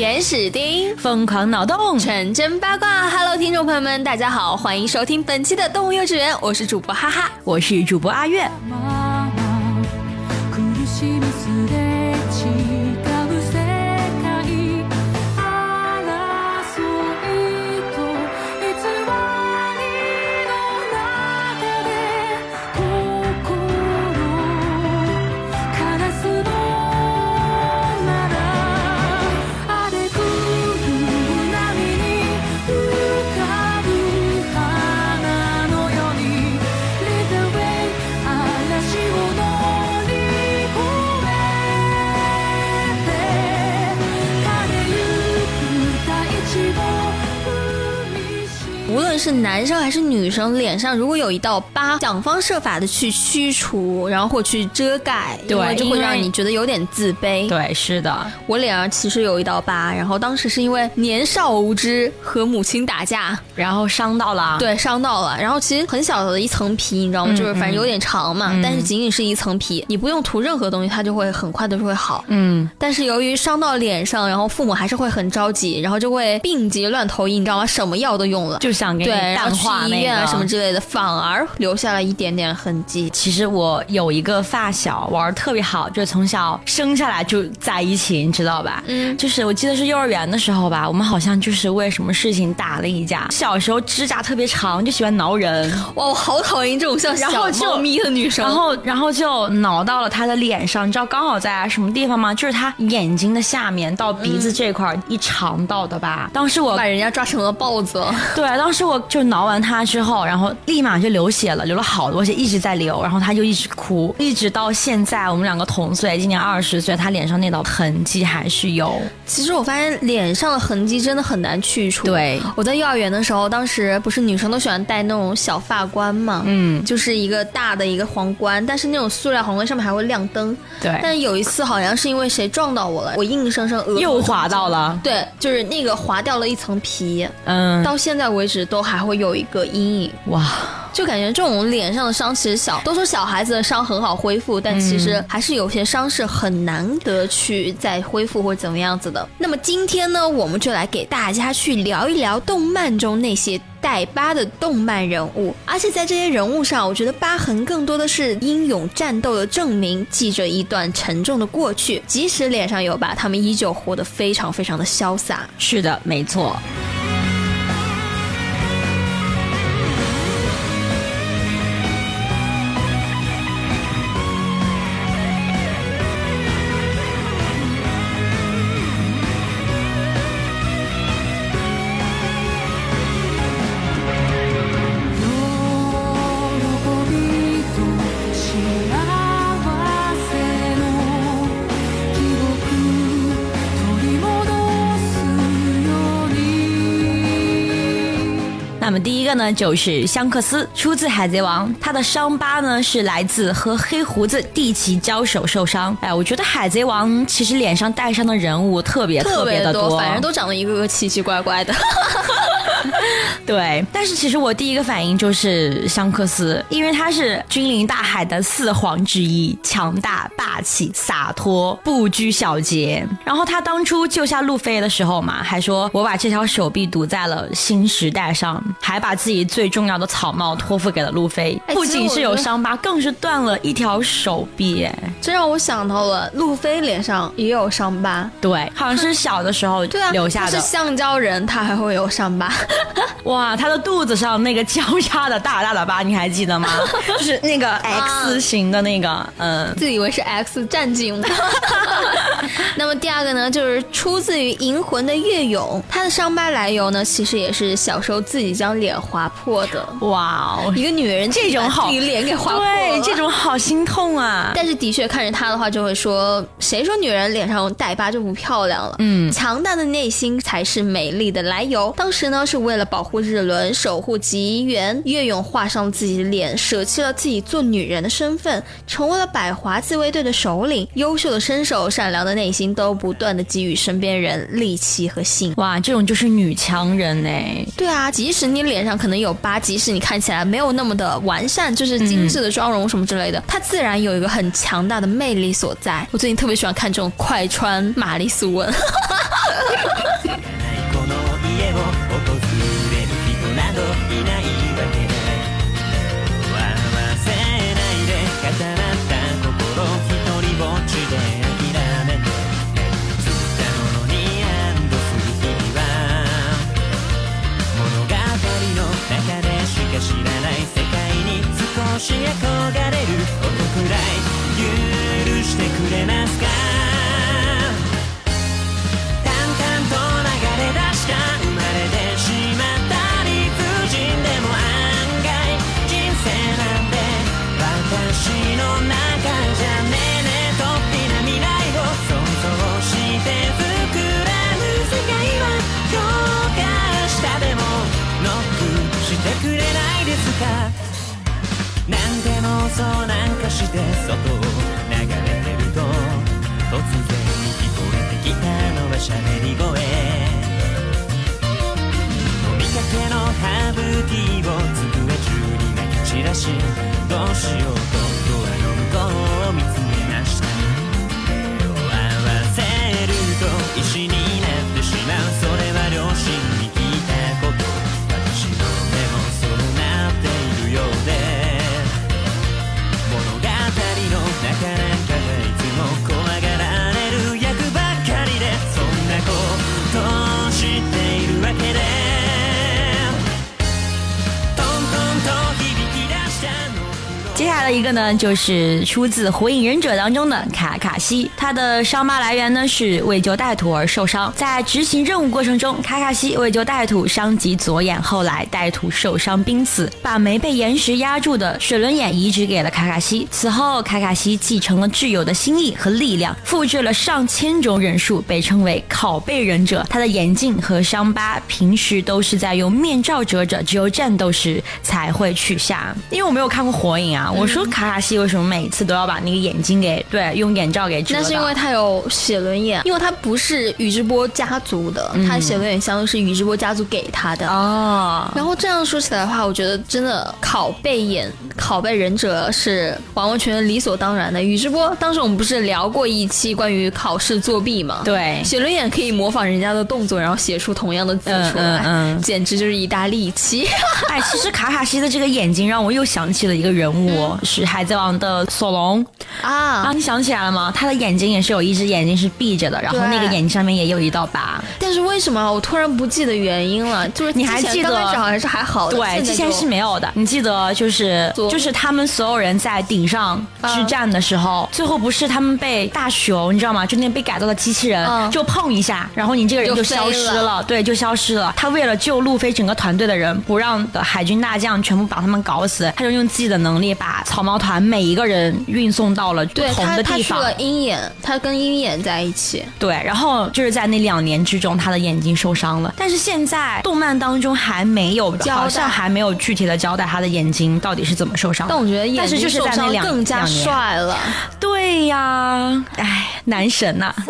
原始丁疯狂脑洞，纯真八卦。Hello，听众朋友们，大家好，欢迎收听本期的动物幼稚园，我是主播哈哈，我是主播阿月。是男生还是女生脸上如果有一道疤，想方设法的去驱除，然后或去遮盖，对，就会让你觉得有点自卑。对，是的，我脸上其实有一道疤，然后当时是因为年少无知和母亲打架，然后伤到了，对，伤到了。然后其实很小的一层皮，你知道吗？就是反正有点长嘛，但是仅仅是一层皮，你不用涂任何东西，它就会很快的就会好。嗯，但是由于伤到脸上，然后父母还是会很着急，然后就会病急乱投医，你知道吗？什么药都用了，就想给。对，然后去医院啊什么之类的，反而留下了一点点痕迹。其实我有一个发小玩的特别好，就是从小生下来就在一起，你知道吧？嗯，就是我记得是幼儿园的时候吧，我们好像就是为什么事情打了一架。小时候指甲特别长，就喜欢挠人。哇，我好讨厌这种像小猫咪的女生。然后，然后就挠到了她的脸上，你知道刚好在什么地方吗？就是她眼睛的下面到鼻子这块一长道的吧。当时我把人家抓成了豹子。对，当时我就挠完他之后，然后立马就流血了，流了好多血，一直在流，然后他就一直哭，一直到现在，我们两个同岁，今年二十岁，他脸上那道痕迹还是有。其实我发现脸上的痕迹真的很难去除。对，我在幼儿园的时候，当时不是女生都喜欢戴那种小发冠嘛，嗯，就是一个大的一个皇冠，但是那种塑料皇冠上面还会亮灯。对。但有一次好像是因为谁撞到我了，我硬生生额又划到了。对，就是那个划掉了一层皮。嗯。到现在为止都还会有一个阴影。哇。就感觉这种脸上的伤其实小，都说小孩子的伤很好恢复，但其实还是有些伤是很难得去再恢复或者怎么样子的。那么今天呢，我们就来给大家去聊一聊动漫中那些带疤的动漫人物，而且在这些人物上，我觉得疤痕更多的是英勇战斗的证明，记着一段沉重的过去，即使脸上有疤，他们依旧活得非常非常的潇洒。是的，没错。个呢，就是香克斯，出自《海贼王》，他的伤疤呢是来自和黑胡子蒂奇交手受伤。哎，我觉得《海贼王》其实脸上带伤的人物特别特别的多，反正都长得一个个奇奇怪怪的。对，但是其实我第一个反应就是香克斯，因为他是君临大海的四皇之一，强大、霸气、洒脱、不拘小节。然后他当初救下路飞的时候嘛，还说我把这条手臂堵在了新时代上。还把自己最重要的草帽托付给了路飞，不仅是有伤疤，更是断了一条手臂。哎，这让我想到了路飞脸上也有伤疤，对，好像是小的时候对啊留下的。是橡胶人，他还会有伤疤。哇，哇，他的肚子上那个交叉的大大的疤，你还记得吗？就是那个 X 型的那个，嗯，自以为是 X 战警。那么第二个呢，就是出自于《银魂》的月勇，他的伤疤来由呢，其实也是小时候自己将脸划破的。哇哦，一个女人这种好，脸给划破，对，这种好心痛啊。但是的确看着他的话，就会说，谁说女人脸上带疤就不漂亮了？嗯，强大的内心才是美丽的来由。当时呢，是为了保护日轮，守护吉原，岳勇画上了自己的脸，舍弃了自己做女人的身份，成为了百华自卫队的首领。优秀的身手，善良的内心，都不断的给予身边人力气和信。哇，这种就是女强人哎。对啊，即使你脸上可能有疤，即使你看起来没有那么的完善，就是精致的妆容什么之类的，她自然有一个很强大的魅力所在。我最近特别喜欢看这种快穿玛丽苏文。个呢，就是出自《火影忍者》当中的卡卡西，他的伤疤来源呢是为救带土而受伤。在执行任务过程中，卡卡西为救带土伤及左眼，后来带土受伤濒死，把没被岩石压住的水轮眼移植给了卡卡西。此后，卡卡西继承了挚友的心意和力量，复制了上千种忍术，被称为拷贝忍者。他的眼镜和伤疤平时都是在用面罩遮着，只有战斗时才会取下。因为我没有看过火影啊。我说卡卡卡西为什么每次都要把那个眼睛给对用眼罩给遮？那是因为他有写轮眼，因为他不是宇智波家族的，他写轮眼相当于是宇智波家族给他的哦。然后这样说起来的话，我觉得真的拷贝眼、拷贝忍者是完完全全理所当然的。宇智波当时我们不是聊过一期关于考试作弊吗？对，写轮眼可以模仿人家的动作，然后写出同样的字出来，嗯简直就是一大利器。哎，其实卡卡西的这个眼睛让我又想起了一个人物。是海贼王的索隆啊啊！你想起来了吗？他的眼睛也是有一只眼睛是闭着的，然后那个眼睛上面也有一道疤。但是为什么我突然不记得原因了？就是你还记得？刚开始好像是还好的，对，之前是没有的。你记得就是就是他们所有人在顶上之战的时候，最后不是他们被大熊你知道吗？就那被改造的机器人就碰一下，然后你这个人就消失了，对，就消失了。他为了救路飞整个团队的人，不让的海军大将全部把他们搞死，他就用自己的能力把。草帽团每一个人运送到了不同的地方。鹰眼，他跟鹰眼在一起。对，然后就是在那两年之中，他的眼睛受伤了。但是现在动漫当中还没有，好像还没有具体的交代他的眼睛到底是怎么受伤。但我觉得眼睛受伤更加帅了。对呀，哎，男神呐。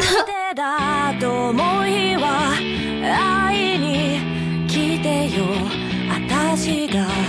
見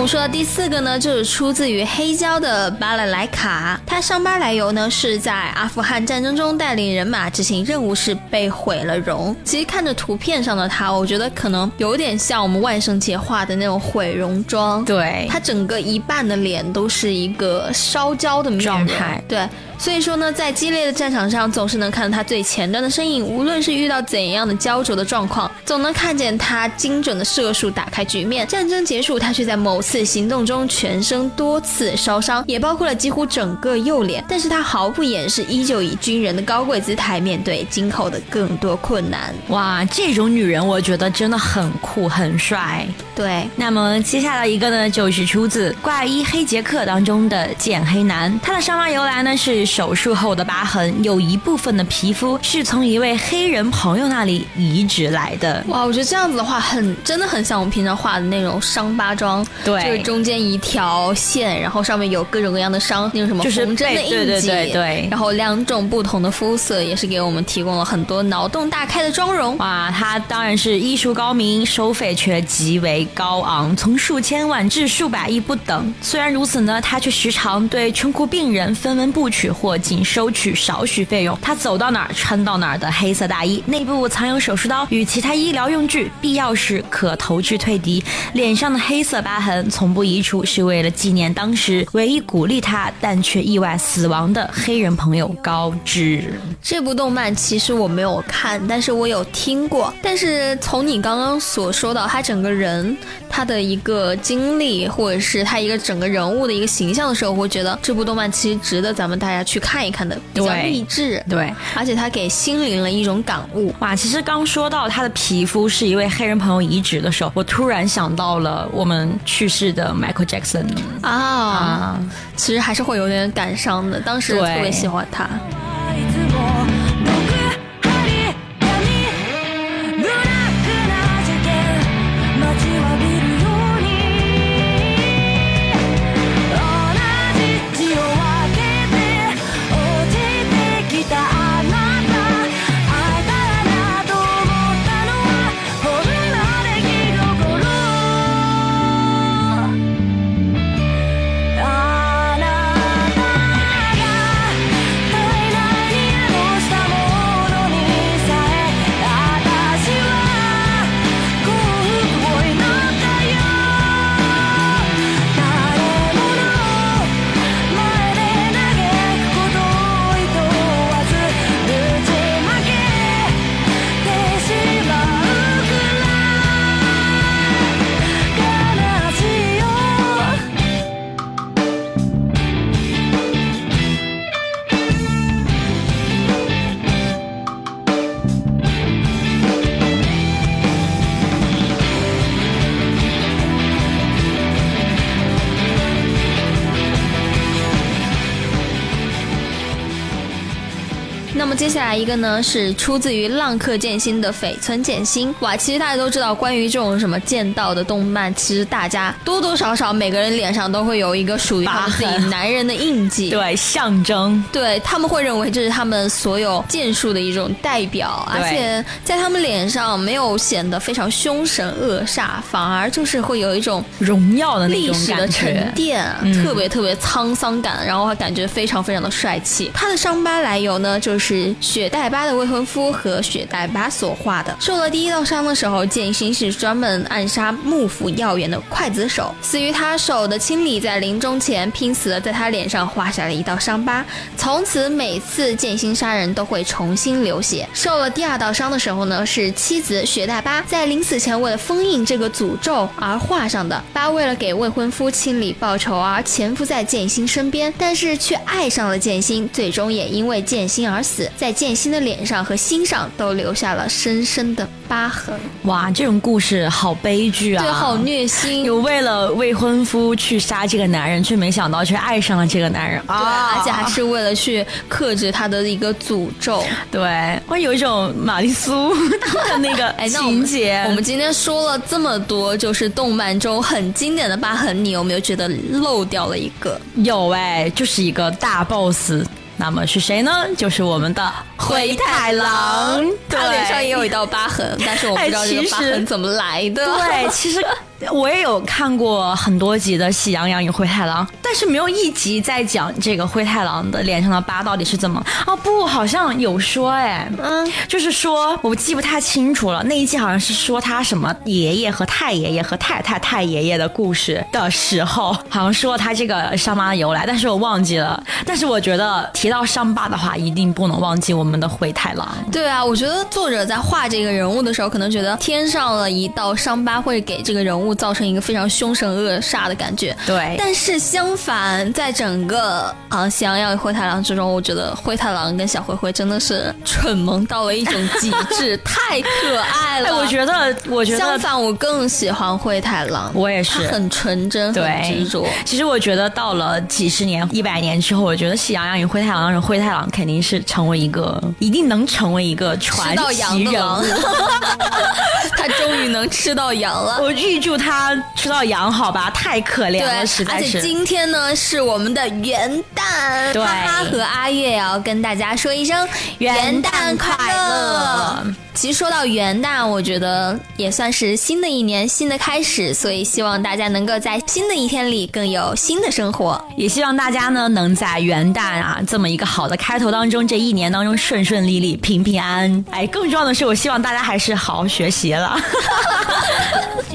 なんでどうしてやめる時も屈辱の夜も那我 说的第四个呢，就是出自于黑胶的巴拉莱卡。他伤疤来由呢，是在阿富汗战争中带领人马执行任务时 被毁了容。其实看着图片上的他，我觉得可能有点像我们万圣节画的那种毁容妆。对，他整个一半的脸都是一个烧焦的状态。对。所以说呢，在激烈的战场上，总是能看到他最前端的身影。无论是遇到怎样的焦灼的状况，总能看见他精准的射术打开局面。战争结束，他却在某次行动中全身多次烧伤，也包括了几乎整个右脸。但是他毫不掩饰，依旧以军人的高贵姿态面对今后的更多困难。哇，这种女人我觉得真的很酷很帅。对，那么接下来一个呢，就是出自《怪医黑杰克》当中的剑黑男。他的伤疤由来呢是。手术后的疤痕，有一部分的皮肤是从一位黑人朋友那里移植来的。哇，我觉得这样子的话，很真的很像我们平常画的那种伤疤妆。对，就是中间一条线，然后上面有各种各样的伤，那种什么红针的印记。对对对对。然后两种不同的肤色，也是给我们提供了很多脑洞大开的妆容。哇，他当然是医术高明，收费却极为高昂，从数千万至数百亿不等。虽然如此呢，他却时常对穷苦病人分文不取。或仅收取少许费用，他走到哪儿穿到哪儿的黑色大衣，内部藏有手术刀与其他医疗用具，必要时可投掷退敌。脸上的黑色疤痕从不移除，是为了纪念当时唯一鼓励他但却意外死亡的黑人朋友高知。这部动漫其实我没有看，但是我有听过。但是从你刚刚所说到他整个人他的一个经历，或者是他一个整个人物的一个形象的时候，我会觉得这部动漫其实值得咱们大家。去看一看的，比较励志，对，而且他给心灵了一种感悟。哇，其实刚说到他的皮肤是一位黑人朋友移植的时候，我突然想到了我们去世的 Michael Jackson 啊，其实还是会有点感伤的。当时特别喜欢他。接下来一个呢是出自于浪客剑心的绯村剑心哇，其实大家都知道，关于这种什么剑道的动漫，其实大家多多少少每个人脸上都会有一个属于他们自己男人的印记，对，象征，对他们会认为这是他们所有剑术的一种代表，而且在他们脸上没有显得非常凶神恶煞，反而就是会有一种荣耀的历史的沉淀，特别特别沧桑感，然后感觉非常非常的帅气。他的伤疤来由呢，就是。雪代巴的未婚夫和雪代巴所画的。受了第一道伤的时候，剑心是专门暗杀幕府要员的刽子手。死于他手的青里在临终前拼死的在他脸上画下了一道伤疤。从此每次剑心杀人都会重新流血。受了第二道伤的时候呢，是妻子雪代巴在临死前为了封印这个诅咒而画上的。巴为了给未婚夫清理报仇而潜伏在剑心身边，但是却爱上了剑心，最终也因为剑心而死。在剑心的脸上和心上都留下了深深的疤痕。哇，这种故事好悲剧啊！对，好虐心。有为了未婚夫去杀这个男人，却没想到却爱上了这个男人啊！而且还是为了去克制他的一个诅咒。对，我有一种玛丽苏的那个 情节。我们今天说了这么多，就是动漫中很经典的疤痕，你有没有觉得漏掉了一个？有哎，就是一个大 boss。那么是谁呢？就是我们的灰太狼，他脸上也有一道疤痕，但是我不知道这个疤痕怎么来的。对，其实我也有看过很多集的《喜羊羊与灰太狼》，但是没有一集在讲这个灰太狼的脸上的疤到底是怎么。哦不，好像有说哎，嗯，就是说我记不太清楚了。那一季好像是说他什么爷爷和太爷爷和太太太爷爷的故事的时候，好像说他这个伤疤的由来，但是我忘记了。但是我觉得提到伤疤的话，一定不能忘记我们的灰太狼。对啊，我觉得作者在画这个人物的时候，可能觉得添上了一道伤疤会给这个人物造成一个非常凶神恶煞的感觉。对，但是相反，在整个啊《喜羊羊与灰太狼》之中，我觉得灰太狼跟小灰灰真的是蠢萌到了一种极致，太可爱了。我觉得，我觉得相反，我更喜欢灰太狼。我也是，很纯真，很执着。其实我觉得到了几十年、一百年之后，我觉得《喜羊羊与灰太狼》的灰太狼肯定是成为一个，一定能成为一个传奇人物。能吃到羊了，我预祝他吃到羊，好吧？太可怜了，实在是。而且今天呢是我们的元旦，哈哈和阿月也要跟大家说一声元旦快乐。其实说到元旦，我觉得也算是新的一年新的开始，所以希望大家能够在新的一天里更有新的生活，也希望大家呢能在元旦啊这么一个好的开头当中，这一年当中顺顺利利、平平安安。哎，更重要的是，我希望大家还是好好学习了。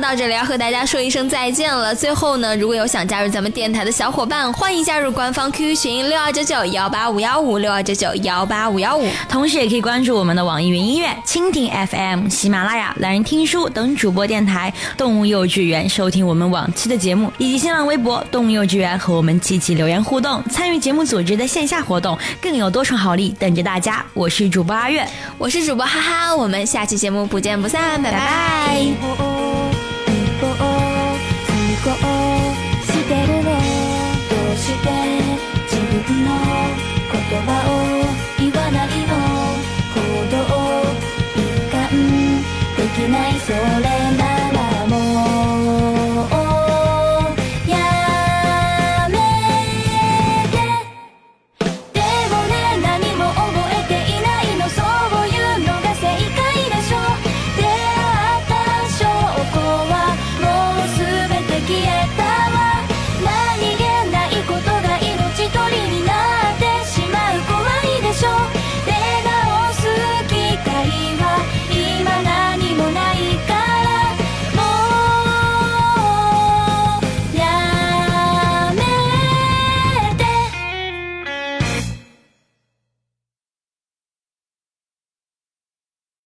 到这里要和大家说一声再见了。最后呢，如果有想加入咱们电台的小伙伴，欢迎加入官方 QQ 群六二九九幺八五幺五六二九九幺八五幺五，同时也可以关注我们的网易云音乐、蜻蜓 FM、喜马拉雅、懒人听书等主播电台。动物幼稚园收听我们往期的节目，以及新浪微博动物幼稚园和我们积极留言互动，参与节目组织的线下活动，更有多重好礼等着大家。我是主播阿月，我是主播哈哈，我们下期节目不见不散，拜拜。してるのどうして自分の言葉を言わないの？行動一貫できないそれ。